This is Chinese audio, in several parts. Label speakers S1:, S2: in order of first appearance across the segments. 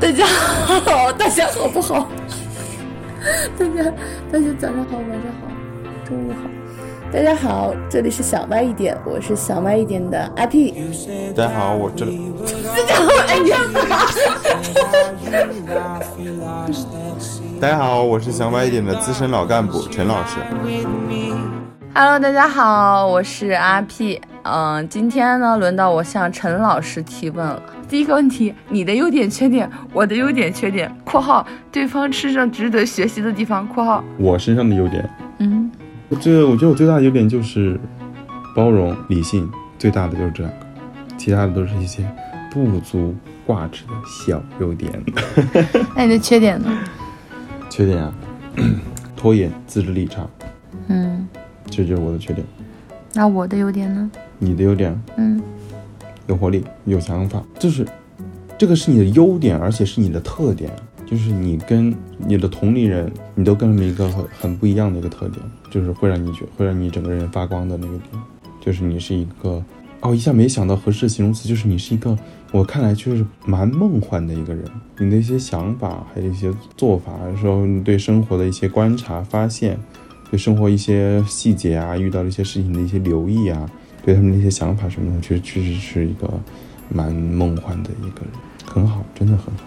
S1: 大家好，大家好不好？大家大家早上好，晚上好，中午好。大家好，这里是小麦一点，我是小麦一点的阿 P。
S2: 大家好，我这
S1: 大家好，哎呀！
S2: 大家好，我是小麦一点的资深老干部陈老师。
S1: Hello，大家好，我是阿 P。嗯，今天呢，轮到我向陈老师提问了。第一个问题，你的优点、缺点，我的优点、缺点（括号对方身上值得学习的地方）（括号
S2: 我身上的优点，
S1: 嗯，
S2: 这我觉得我最大的优点就是包容、理性，最大的就是这两个，其他的都是一些不足挂齿的小优点。
S1: 那你的缺点呢？
S2: 缺点啊，拖延、自制力差，
S1: 嗯，
S2: 这就是我的缺点。
S1: 那我的优点呢？
S2: 你的优点，
S1: 嗯，
S2: 有活力，有想法，就是这个是你的优点，而且是你的特点，就是你跟你的同龄人，你都跟他们一个很很不一样的一个特点，就是会让你觉会让你整个人发光的那个点，就是你是一个哦，一下没想到合适的形容词，就是你是一个我看来就是蛮梦幻的一个人，你的一些想法还有一些做法，说你对生活的一些观察发现。对生活一些细节啊，遇到了一些事情的一些留意啊，对他们的一些想法什么的，我觉得确实是一个蛮梦幻的一个人，很好，真的很好。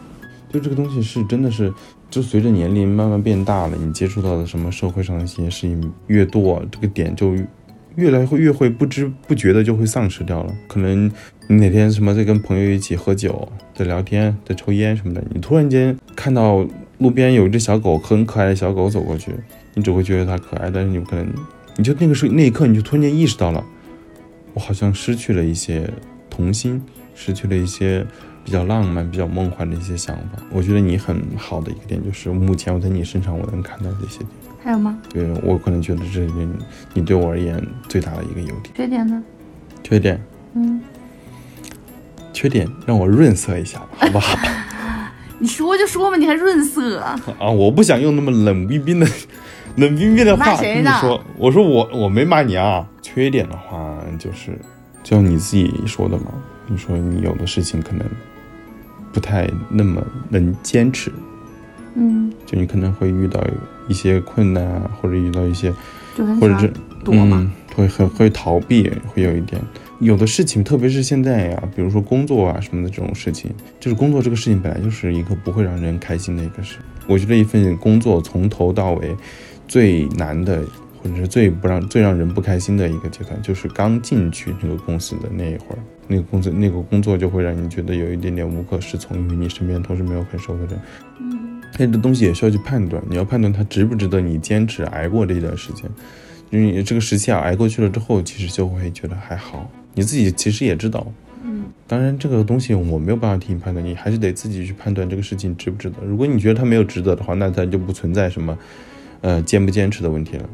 S2: 就这个东西是真的是，就随着年龄慢慢变大了，你接触到的什么社会上的一些事情越多，这个点就越来会越会不知不觉的就会丧失掉了。可能你哪天什么在跟朋友一起喝酒，在聊天，在抽烟什么的，你突然间看到路边有一只小狗，很可爱的小狗走过去。你只会觉得它可爱，但是你可能，你就那个时候那一刻，你就突然间意识到了，我好像失去了一些童心，失去了一些比较浪漫、比较梦幻的一些想法。我觉得你很好的一个点就是，目前我在你身上我能看到这些点。
S1: 还有吗？
S2: 对我可能觉得这是你你对我而言最大的一个优点。
S1: 缺点呢？
S2: 缺点，
S1: 嗯，
S2: 缺点让我润色一下吧，好不好？
S1: 你说就说嘛，你还润色？
S2: 啊，我不想用那么冷冰冰的。冷冰冰的话跟你说，我说我我没骂你啊。缺点的话就是，就像你自己说的嘛，你说你有的事情可能不太那么能坚持，
S1: 嗯，
S2: 就你可能会遇到一些困难啊，或者遇到一些，或者是
S1: 躲嘛，
S2: 嗯，会很会逃避，会有一点。有的事情，特别是现在呀，比如说工作啊什么的这种事情，就是工作这个事情本来就是一个不会让人开心的一个事。我觉得一份工作从头到尾。最难的，或者是最不让、最让人不开心的一个阶段，就是刚进去那个公司的那一会儿，那个公司那个工作就会让你觉得有一点点无可适从，因为你身边同时没有很熟的人。
S1: 嗯，
S2: 那这东西也需要去判断，你要判断它值不值得你坚持挨过这一段时间，因为你这个时期啊挨过去了之后，其实就会觉得还好，你自己其实也知道。
S1: 嗯，
S2: 当然这个东西我没有办法替你判断，你还是得自己去判断这个事情值不值得。如果你觉得它没有值得的话，那它就不存在什么。呃，坚不坚持的问题了。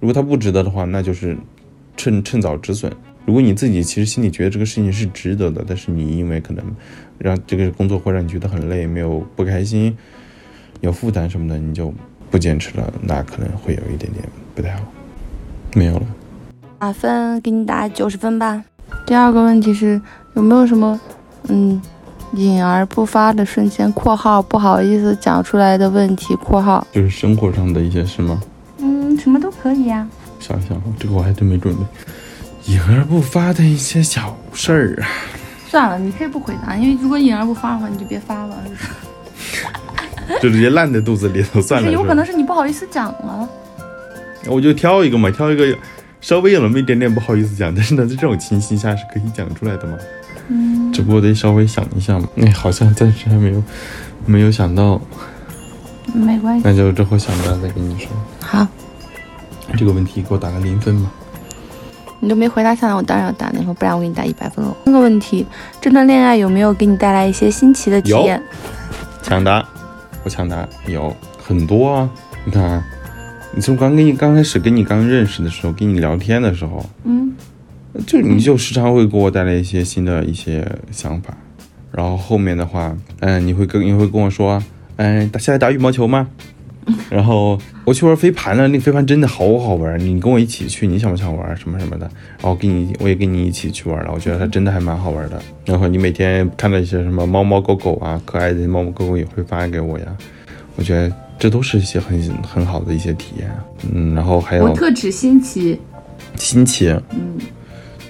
S2: 如果他不值得的话，那就是趁趁早止损。如果你自己其实心里觉得这个事情是值得的，但是你因为可能让这个工作会让你觉得很累，没有不开心，有负担什么的，你就不坚持了，那可能会有一点点不太好。没有了，
S1: 打分给你打九十分吧。第二个问题是有没有什么嗯？隐而不发的瞬间（括号不好意思讲出来的问题）（括号
S2: 就是生活上的一些事吗？
S1: 嗯，什么都可以呀、啊。
S2: 想想，这个我还真没准备。隐而不发的一些小事儿啊。
S1: 算了，你可以不回答，因为如果隐而不发的话，你就别发了。
S2: 就直接烂在肚子里头算了。
S1: 有可能是你不好意思讲啊。
S2: 我就挑一个嘛，挑一个稍微有那么一点点不好意思讲，但是呢，在这种情形下是可以讲出来的嘛。
S1: 嗯，
S2: 只不过得稍微想一下嘛。哎，好像暂时还没有，没有想到。
S1: 没关系，
S2: 那就之后想到再跟你说。
S1: 好，
S2: 这个问题给我打个零分吧。
S1: 你都没回答上来，我当然要打零分，不然我给你打一百分了。那个问题，这段恋爱有没有给你带来一些新奇的体验？
S2: 抢答，我抢答有很多啊。你看啊，你从刚跟你刚开始跟你刚认识的时候，跟你聊天的时候，
S1: 嗯。
S2: 就你就时常会给我带来一些新的一些想法，然后后面的话，嗯，你会跟你会跟我说，嗯，下来打羽毛球吗？然后我去玩飞盘了，那个飞盘真的好好玩，你跟我一起去，你想不想玩什么什么的？然后跟你我也跟你一起去玩了，我觉得它真的还蛮好玩的。然后你每天看到一些什么猫猫狗狗啊，可爱的猫猫狗狗也会发给我呀，我觉得这都是一些很很好的一些体验。嗯，然后还有
S1: 我特指新奇，
S2: 新奇，
S1: 嗯，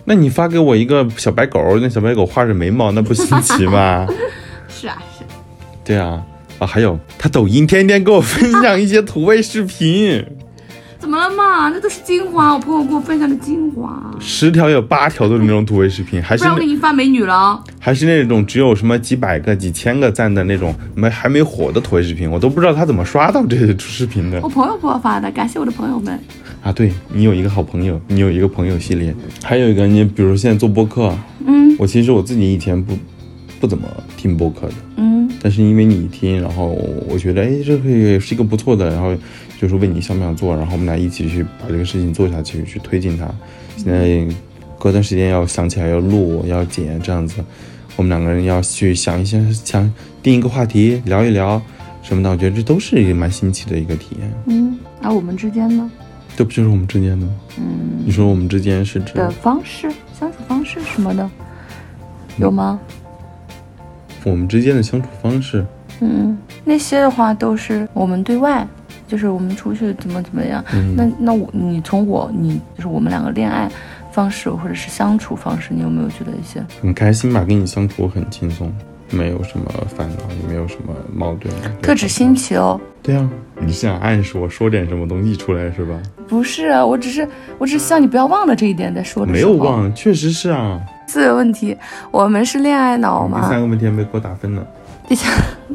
S2: 那你发给我一个小白狗，那小白狗画着眉毛，那不新奇吗？
S1: 是啊是。
S2: 对啊，啊还有他抖音天天给我分享一些土味视频，
S1: 怎么了嘛？那都是精华，我朋友给我分享的精华。
S2: 十条有八条都是那种土味视频，还是
S1: 不然我给你发美女了。
S2: 还是那种只有什么几百个、几千个赞的那种没还没火的土味视频，我都不知道他怎么刷到这些视频的
S1: 我朋友给我发的，感谢我的朋友们。
S2: 啊！对你有一个好朋友，你有一个朋友系列，还有一个你比如现在做播客，
S1: 嗯
S2: 我其实我自己以前不不怎么听播客的，
S1: 嗯，
S2: 但是因为你听，然后我觉得哎，这个也是一个不错的，然后就是问你想不想做，然后我们俩一起去把这个事情做下去，去推进它。现在隔段时间要想起来要录要剪这样子，我们两个人要去想一些想定一个话题聊一聊什么的，我觉得这都是一个蛮新奇的一个体验。
S1: 嗯，那我们之间呢
S2: 这不就是我们之间的吗？
S1: 嗯
S2: 你说我们之间是指
S1: 的方式、相处方式什么的，有吗？
S2: 我们之间的相处方式？
S1: 嗯，那些的话都是我们对外，就是我们出去怎么怎么样。
S2: 嗯
S1: 那那我你从我你就是我们两个恋爱方式或者是相处方式，你有没有觉得一些？
S2: 很开心吧？跟你相处很轻松，没有什么烦恼，也没有什么矛盾。
S1: 特指新奇哦，
S2: 对啊，你是想暗示我说点什么东西出来是吧？
S1: 不是啊，我只是我只是希望你不要忘了这一点再说的
S2: 没。有。忘，确实是啊。
S1: 四个问题，我们是恋爱脑
S2: 第
S1: 吗？
S2: 三个问题还没给我打分呢。
S1: 第三，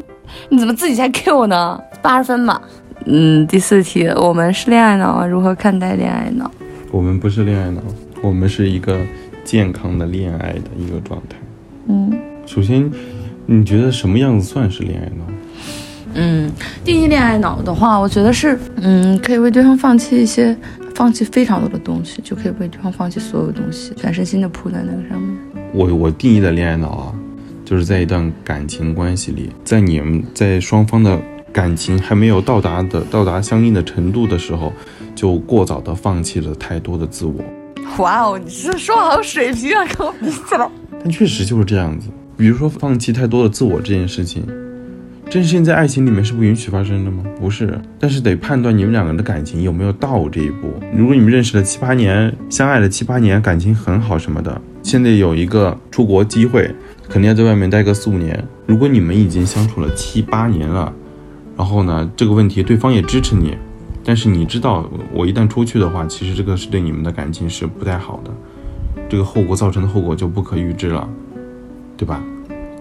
S1: 你怎么自己才 Q 呢？八十分吧。嗯，第四题，我们是恋爱脑吗？如何看待恋爱脑？
S2: 我们不是恋爱脑，我们是一个健康的恋爱的一个状态。
S1: 嗯
S2: 首先，你觉得什么样子算是恋爱脑？
S1: 嗯，定义恋爱脑的话，我觉得是，嗯，可以为对方放弃一些，放弃非常多的东西，就可以为对方放弃所有东西，全身心的扑在那个上面。
S2: 我我定义的恋爱脑啊，就是在一段感情关系里，在你们在双方的感情还没有到达的到达相应的程度的时候，就过早的放弃了太多的自我。
S1: 哇哦，你这说好水平啊，跟我比起来。
S2: 但确实就是这样子。比如说放弃太多的自我这件事情，这件事情在爱情里面是不允许发生的吗？不是，但是得判断你们两个人的感情有没有到这一步。如果你们认识了七八年，相爱了七八年，感情很好什么的，现在有一个出国机会，肯定要在外面待个四五年。如果你们已经相处了七八年了，然后呢，这个问题对方也支持你，但是你知道，我一旦出去的话，其实这个是对你们的感情是不太好的，这个后果造成的后果就不可预知了。对吧？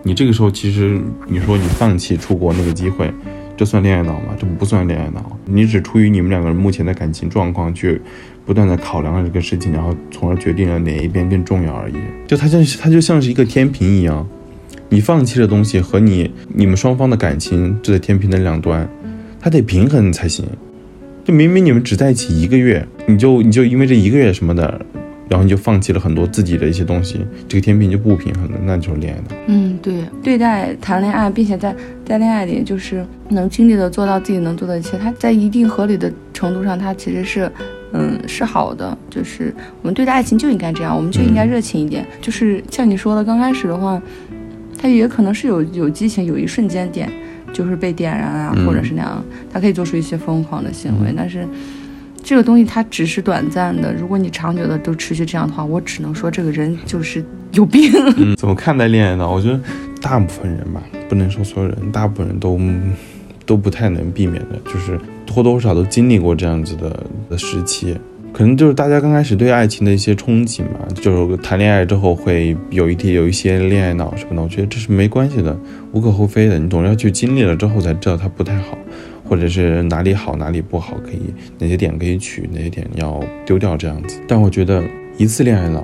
S2: 你这个时候其实你说你放弃出国那个机会，这算恋爱脑吗？这不算恋爱脑，你只出于你们两个人目前的感情状况去不断的考量了这个事情，然后从而决定了哪一边更重要而已。就它像是它就像是一个天平一样，你放弃的东西和你你们双方的感情就在天平的两端，它得平衡才行。就明明你们只在一起一个月，你就你就因为这一个月什么的，然后你就放弃了很多自己的一些东西，这个天平就不平衡了，那就是恋爱的。
S1: 嗯，对，对待谈恋爱，并且在在恋爱里，就是能尽力的做到自己能做的一切，它在一定合理的程度上，它其实是，嗯，是好的。就是我们对待爱情就应该这样，我们就应该热情一点。就是像你说的，刚开始的话，它也可能是有有激情，有一瞬间点就是被点燃啊，
S2: 嗯
S1: 或者是那样，他可以做出一些疯狂的行为，但是。这个东西它只是短暂的，如果你长久的都持续这样的话，我只能说这个人就是有病。
S2: 嗯，怎么看待恋爱呢？我觉得大部分人吧，不能说所有人，大部分人都都不太能避免的，就是或多或少都经历过这样子的的时期。可能就是大家刚开始对爱情的一些憧憬嘛，就是谈恋爱之后会有一点有一些恋爱脑什么的，我觉得这是没关系的，无可厚非的。你总要去经历了之后才知道它不太好，或者是哪里好哪里不好，可以哪些点可以取，哪些点要丢掉这样子。但我觉得一次恋爱脑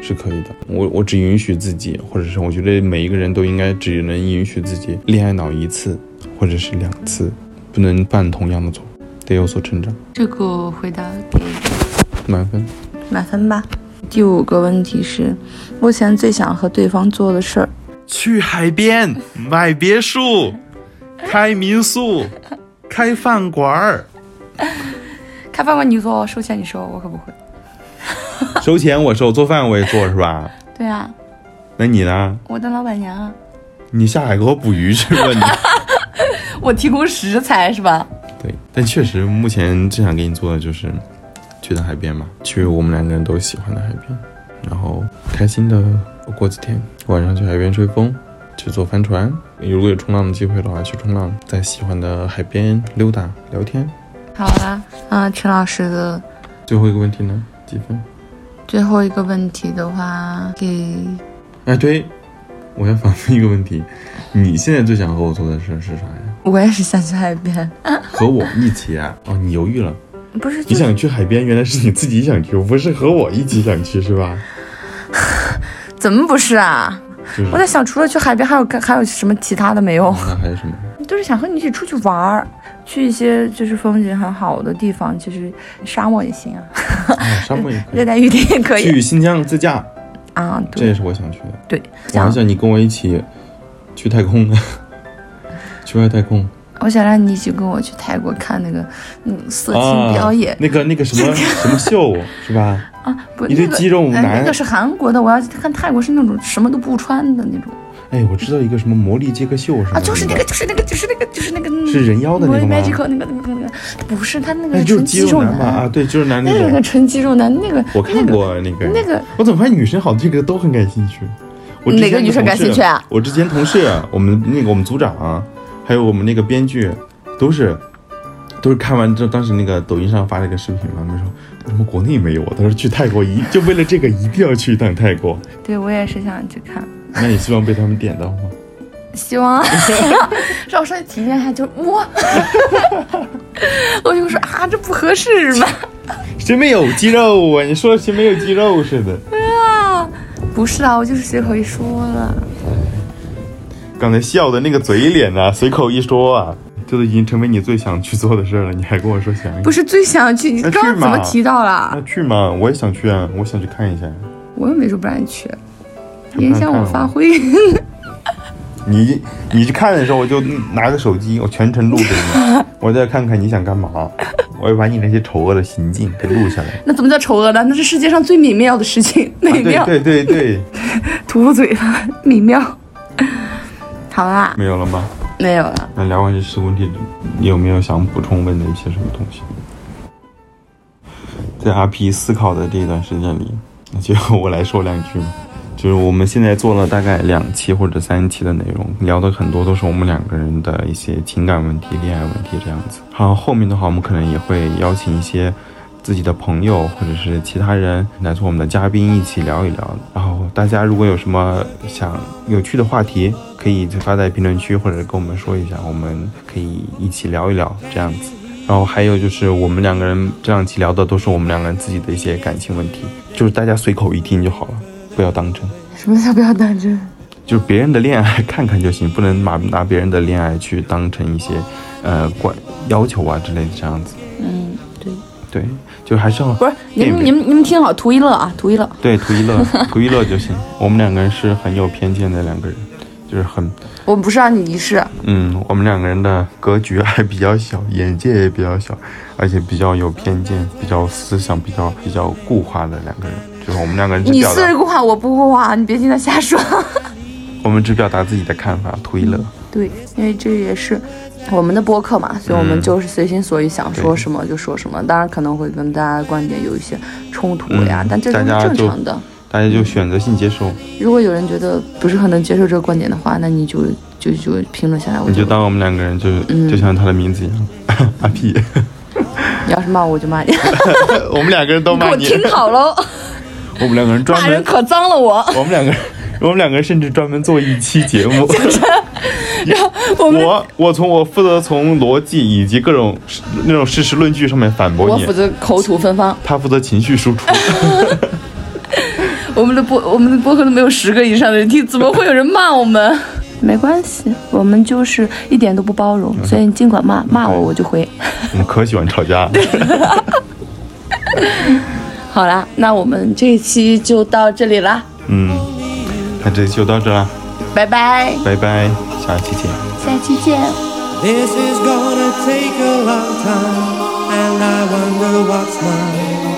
S2: 是可以的。我我只允许自己，或者是我觉得每一个人都应该只能允许自己恋爱脑一次，或者是两次，不能犯同样的错，得有所成长。
S1: 这个回答给
S2: 满分。
S1: 满分吧。第五个问题是，目前最想和对方做的事儿。
S2: 去海边买别墅，开民宿，开饭馆儿，
S1: 开饭馆你做，收钱你收，我可不会。
S2: 收钱我收，做饭我也做是吧？
S1: 对啊，
S2: 那你呢？
S1: 我当老板娘啊，
S2: 你下海给我捕鱼去吧你。
S1: 我提供食材是吧？
S2: 对，但确实目前最想给你做的就是去趟海边嘛，去我们两个人都喜欢的海边，然后开心的过几天，晚上去海边吹风，去坐帆船，如果有冲浪的机会的话，去冲浪，在喜欢的海边溜达聊天。
S1: 好啦，啊，陈老师的
S2: 最后一个问题呢？几分？
S1: 最后一个问题的话，给
S2: 哎，对，我要反问一个问题，你现在最想和我做的事是啥呀？
S1: 我也是想去海边，
S2: 和我一起啊？哦，你犹豫了，
S1: 不是？
S2: 你想去海边，原来是你自己想去，不是和我一起想去是吧？
S1: 怎么不是啊？
S2: 就是
S1: 我在想，除了去海边，还有干还有什么其他的没有？
S2: 那还有什么？
S1: 就是想和你一起出去玩儿，去一些就是风景很好的地方，其实沙漠也行啊，
S2: 啊，沙漠也可以。
S1: 热带雨林也可以
S2: 去新疆自驾，
S1: 啊。
S2: 这也
S1: 对
S2: 是我想去的。
S1: 对，
S2: 我还
S1: 想
S2: 想你跟我一起去太空呢，去外太空
S1: 我想让你一起跟我去泰国看那个嗯色情
S2: 啊
S1: 表演
S2: 那个那个什么 什么秀是吧？
S1: 啊，
S2: 一堆肌肉
S1: 呃
S2: 男
S1: 那个是韩国的，我要看泰国是那种什么都不穿的那种
S2: 哎，我知道一个什么魔力杰克秀什么
S1: 啊，就是那个，就是那个，就是那个，就是那个
S2: 是人妖的那个吗
S1: Magic 那个那个那个，不是他那个
S2: 哎，
S1: 是纯
S2: 就是肌肉男？啊，对，就是男那种。
S1: 那个纯肌肉男，那个
S2: 我看过那个
S1: 那个
S2: 我怎么发现女生好像这个都很感兴趣？我
S1: 哪个女生感兴趣啊
S2: 我之前同事，我们那个我们组长，还有我们那个编剧，都是都是看完之后，当时那个抖音上发了一个视频嘛，他们说为什么国内没有？他说去泰国一 就为了这个一定要去一趟泰国。
S1: 对我也是想去看，
S2: 那你希望被他们点到吗？
S1: 希望让我上去体验一下，就哇，我就说啊，这不合适吧？
S2: 谁没有肌肉啊？你说谁没有肌肉似的？
S1: 啊，不是啊，我就是随口一说了。
S2: 刚才笑的那个嘴脸啊，随口一说啊，这都已经成为你最想去做的事了。你还跟我说想
S1: 不是最想去，你刚刚怎么提到了
S2: 那？去嘛？我也想去啊，我想去看一下。
S1: 我又没说不让你去，影响我发挥。
S2: 你你去看的时候，我就拿个手机，我全程录给你，我再看看你想干嘛。我要把你那些丑恶的行径给录下来。
S1: 那怎么叫丑恶呢？那是世界上最美妙的事情，美
S2: 啊、
S1: 妙。
S2: 对对对对，
S1: 吐口水了，美妙。好啦，
S2: 没有了吗？
S1: 没有了。
S2: 那聊完这十个问题，你有没有想补充问的一些什么东西？在阿 P 思考的这段时间里，那就我来说两句吧。就是我们现在做了大概两期或者三期的内容，聊的很多都是我们两个人的一些情感问题、恋爱问题这样子。好，后面的话我们可能也会邀请一些自己的朋友或者是其他人来做我们的嘉宾一起聊一聊。然后大家如果有什么想有趣的话题，可以发在评论区或者跟我们说一下，我们可以一起聊一聊这样子。然后还有就是我们两个人这两期聊的都是我们两个人自己的一些感情问题，就是大家随口一听就好了，不要当真。
S1: 什么叫不要当真？
S2: 就是别人的恋爱看看就行，不能拿拿别人的恋爱去当成一些呃管要求啊之类的这样子。
S1: 嗯，对，
S2: 对，就还是要
S1: 不是你们你们你们听好，图一乐啊，图一乐。
S2: 对图一乐 图一乐就行。我们两个人是很有偏见的两个人，就是很
S1: 我不是让，你是。
S2: 嗯，我们两个人的格局还比较小，眼界也比较小，而且比较有偏见，比较思想比较比较固化的两个人。就是我们两个人
S1: 你
S2: 表达，
S1: 是固化，我不固化，你别听他瞎说。
S2: 我们只表达自己的看法，图一乐。
S1: 对，因为这也是我们的播客嘛，所以我们
S2: 嗯
S1: 就是随心所欲，想说什么就说什么。当然可能会跟大家的观点有一些冲突呀，
S2: 嗯
S1: 但这都是正常的。
S2: 大家就选择性接受，
S1: 如果有人觉得不是很能接受这个观点的话，那你就就就评论下来，我
S2: 你就当我们两个人就是、
S1: 嗯
S2: 就像他的名字一样，阿屁。
S1: 你要是骂我，我就骂你。
S2: 我们两个人都
S1: 给
S2: 骂你，
S1: 我听好喽，
S2: 我们两个人专门，
S1: 骂人可脏了我。
S2: 我们两个人，我们两个人甚至专门做一期节目。
S1: 我们
S2: 我我从我负责从逻辑以及各种那种事实论据上面反驳你
S1: 我负，责口吐芬芳，
S2: 他负责情绪输出。
S1: 我们的播我们的播客都没有十个以上的人听，怎么会有人骂我们？没关系，我们就是一点都不包容，所以你尽管骂，骂我我就回。
S2: 我们可喜欢吵架了。
S1: 好啦，那我们这一期就到这里啦，
S2: 嗯，那这期就到这了，
S1: 拜拜，
S2: 拜拜，下期见。
S1: 下期见。
S3: This is gonna take a long time, and I wonder what's mine.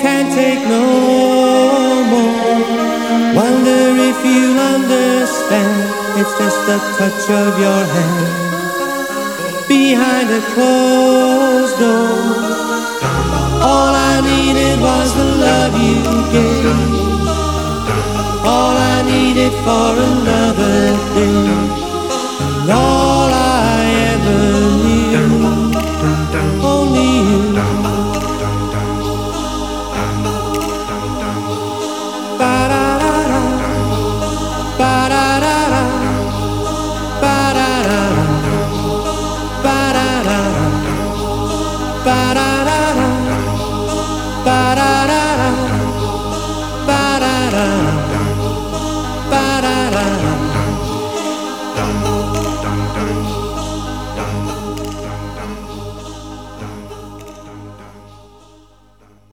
S3: Can't take no more. Wonder if you'll understand. It's just the touch of your hand behind a closed door. All I needed was the love you gave. all I needed for another day. Lord,